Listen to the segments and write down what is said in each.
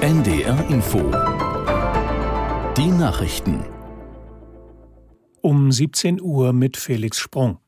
NDR Info. Die Nachrichten. Um 17 Uhr mit Felix Sprung.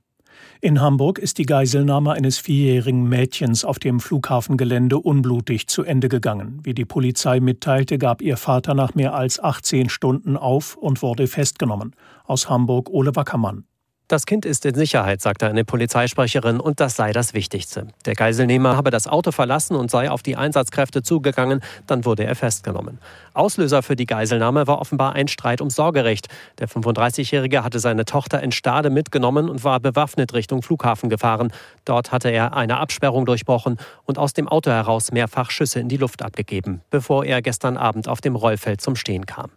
In Hamburg ist die Geiselnahme eines vierjährigen Mädchens auf dem Flughafengelände unblutig zu Ende gegangen. Wie die Polizei mitteilte, gab ihr Vater nach mehr als 18 Stunden auf und wurde festgenommen. Aus Hamburg Ole Wackermann. Das Kind ist in Sicherheit, sagte eine Polizeisprecherin, und das sei das Wichtigste. Der Geiselnehmer habe das Auto verlassen und sei auf die Einsatzkräfte zugegangen, dann wurde er festgenommen. Auslöser für die Geiselnahme war offenbar ein Streit ums Sorgerecht. Der 35-Jährige hatte seine Tochter in Stade mitgenommen und war bewaffnet Richtung Flughafen gefahren. Dort hatte er eine Absperrung durchbrochen und aus dem Auto heraus mehrfach Schüsse in die Luft abgegeben, bevor er gestern Abend auf dem Rollfeld zum Stehen kam.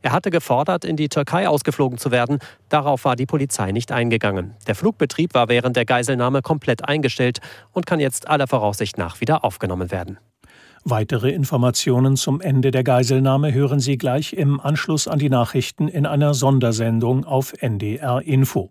Er hatte gefordert, in die Türkei ausgeflogen zu werden. Darauf war die Polizei nicht eingegangen. Der Flugbetrieb war während der Geiselnahme komplett eingestellt und kann jetzt aller Voraussicht nach wieder aufgenommen werden. Weitere Informationen zum Ende der Geiselnahme hören Sie gleich im Anschluss an die Nachrichten in einer Sondersendung auf NDR Info.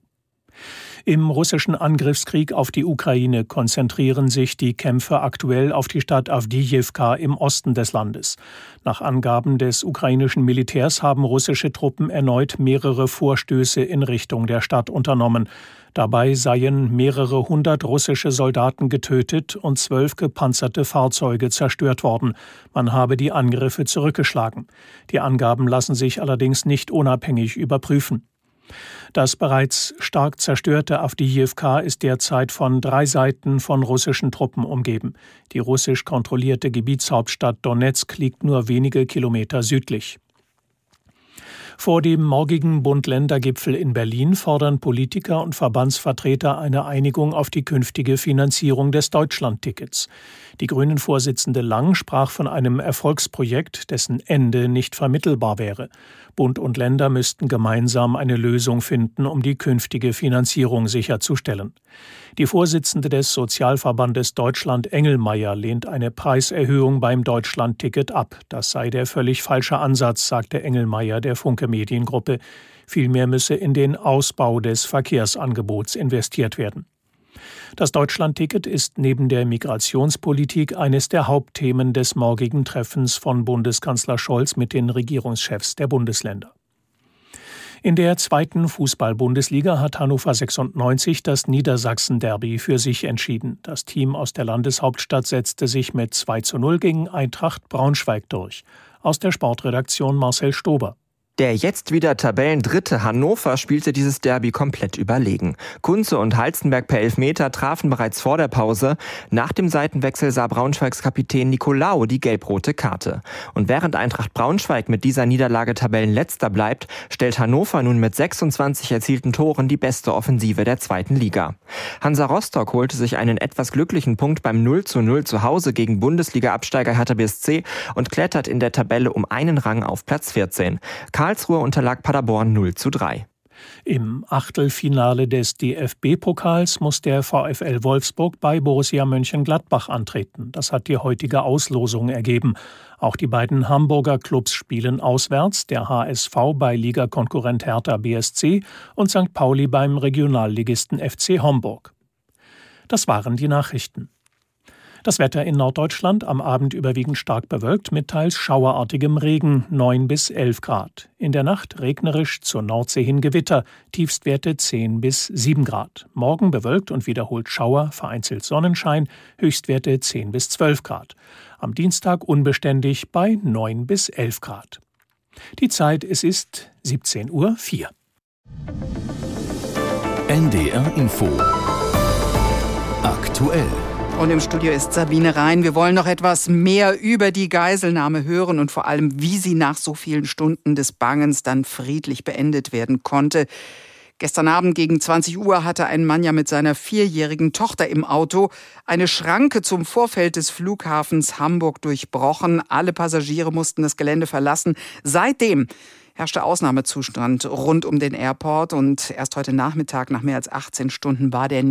Im russischen Angriffskrieg auf die Ukraine konzentrieren sich die Kämpfe aktuell auf die Stadt Avdiivka im Osten des Landes. Nach Angaben des ukrainischen Militärs haben russische Truppen erneut mehrere Vorstöße in Richtung der Stadt unternommen. Dabei seien mehrere hundert russische Soldaten getötet und zwölf gepanzerte Fahrzeuge zerstört worden. Man habe die Angriffe zurückgeschlagen. Die Angaben lassen sich allerdings nicht unabhängig überprüfen. Das bereits stark zerstörte Avdiivka ist derzeit von drei Seiten von russischen Truppen umgeben. Die russisch kontrollierte Gebietshauptstadt Donetsk liegt nur wenige Kilometer südlich. Vor dem morgigen Bund-Länder-Gipfel in Berlin fordern Politiker und Verbandsvertreter eine Einigung auf die künftige Finanzierung des Deutschlandtickets. Die Grünen-Vorsitzende Lang sprach von einem Erfolgsprojekt, dessen Ende nicht vermittelbar wäre. Bund und Länder müssten gemeinsam eine Lösung finden, um die künftige Finanzierung sicherzustellen. Die Vorsitzende des Sozialverbandes Deutschland Engelmeier lehnt eine Preiserhöhung beim Deutschlandticket ab. Das sei der völlig falsche Ansatz, sagte Engelmeier der Funke Mediengruppe. Vielmehr müsse in den Ausbau des Verkehrsangebots investiert werden. Das Deutschlandticket ist neben der Migrationspolitik eines der Hauptthemen des morgigen Treffens von Bundeskanzler Scholz mit den Regierungschefs der Bundesländer. In der zweiten Fußball-Bundesliga hat Hannover 96 das Niedersachsen-Derby für sich entschieden. Das Team aus der Landeshauptstadt setzte sich mit 2 zu 0 gegen Eintracht Braunschweig durch. Aus der Sportredaktion Marcel Stober. Der jetzt wieder Tabellendritte Hannover spielte dieses Derby komplett überlegen. Kunze und Halstenberg per Elfmeter trafen bereits vor der Pause. Nach dem Seitenwechsel sah Braunschweigs Kapitän Nicolao die gelb-rote Karte. Und während Eintracht Braunschweig mit dieser Niederlage Tabellenletzter bleibt, stellt Hannover nun mit 26 erzielten Toren die beste Offensive der zweiten Liga. Hansa Rostock holte sich einen etwas glücklichen Punkt beim 0 zu 0 zu Hause gegen Bundesliga-Absteiger Hertha BSC und klettert in der Tabelle um einen Rang auf Platz 14. Karlsruhe unterlag Paderborn 0 zu 3. Im Achtelfinale des DFB-Pokals muss der VfL Wolfsburg bei Borussia Mönchengladbach antreten. Das hat die heutige Auslosung ergeben. Auch die beiden Hamburger Clubs spielen auswärts, der HSV bei Ligakonkurrent Hertha BSC und St. Pauli beim Regionalligisten FC Homburg. Das waren die Nachrichten. Das Wetter in Norddeutschland am Abend überwiegend stark bewölkt mit teils schauerartigem Regen 9 bis 11 Grad. In der Nacht regnerisch zur Nordsee hin Gewitter, Tiefstwerte 10 bis 7 Grad. Morgen bewölkt und wiederholt Schauer, vereinzelt Sonnenschein, Höchstwerte 10 bis 12 Grad. Am Dienstag unbeständig bei 9 bis 11 Grad. Die Zeit, es ist 17.04 Uhr. NDR Info. Aktuell. Und im Studio ist Sabine Rhein. Wir wollen noch etwas mehr über die Geiselnahme hören und vor allem, wie sie nach so vielen Stunden des Bangens dann friedlich beendet werden konnte. Gestern Abend gegen 20 Uhr hatte ein Mann ja mit seiner vierjährigen Tochter im Auto eine Schranke zum Vorfeld des Flughafens Hamburg durchbrochen. Alle Passagiere mussten das Gelände verlassen. Seitdem herrschte Ausnahmezustand rund um den Airport und erst heute Nachmittag nach mehr als 18 Stunden war der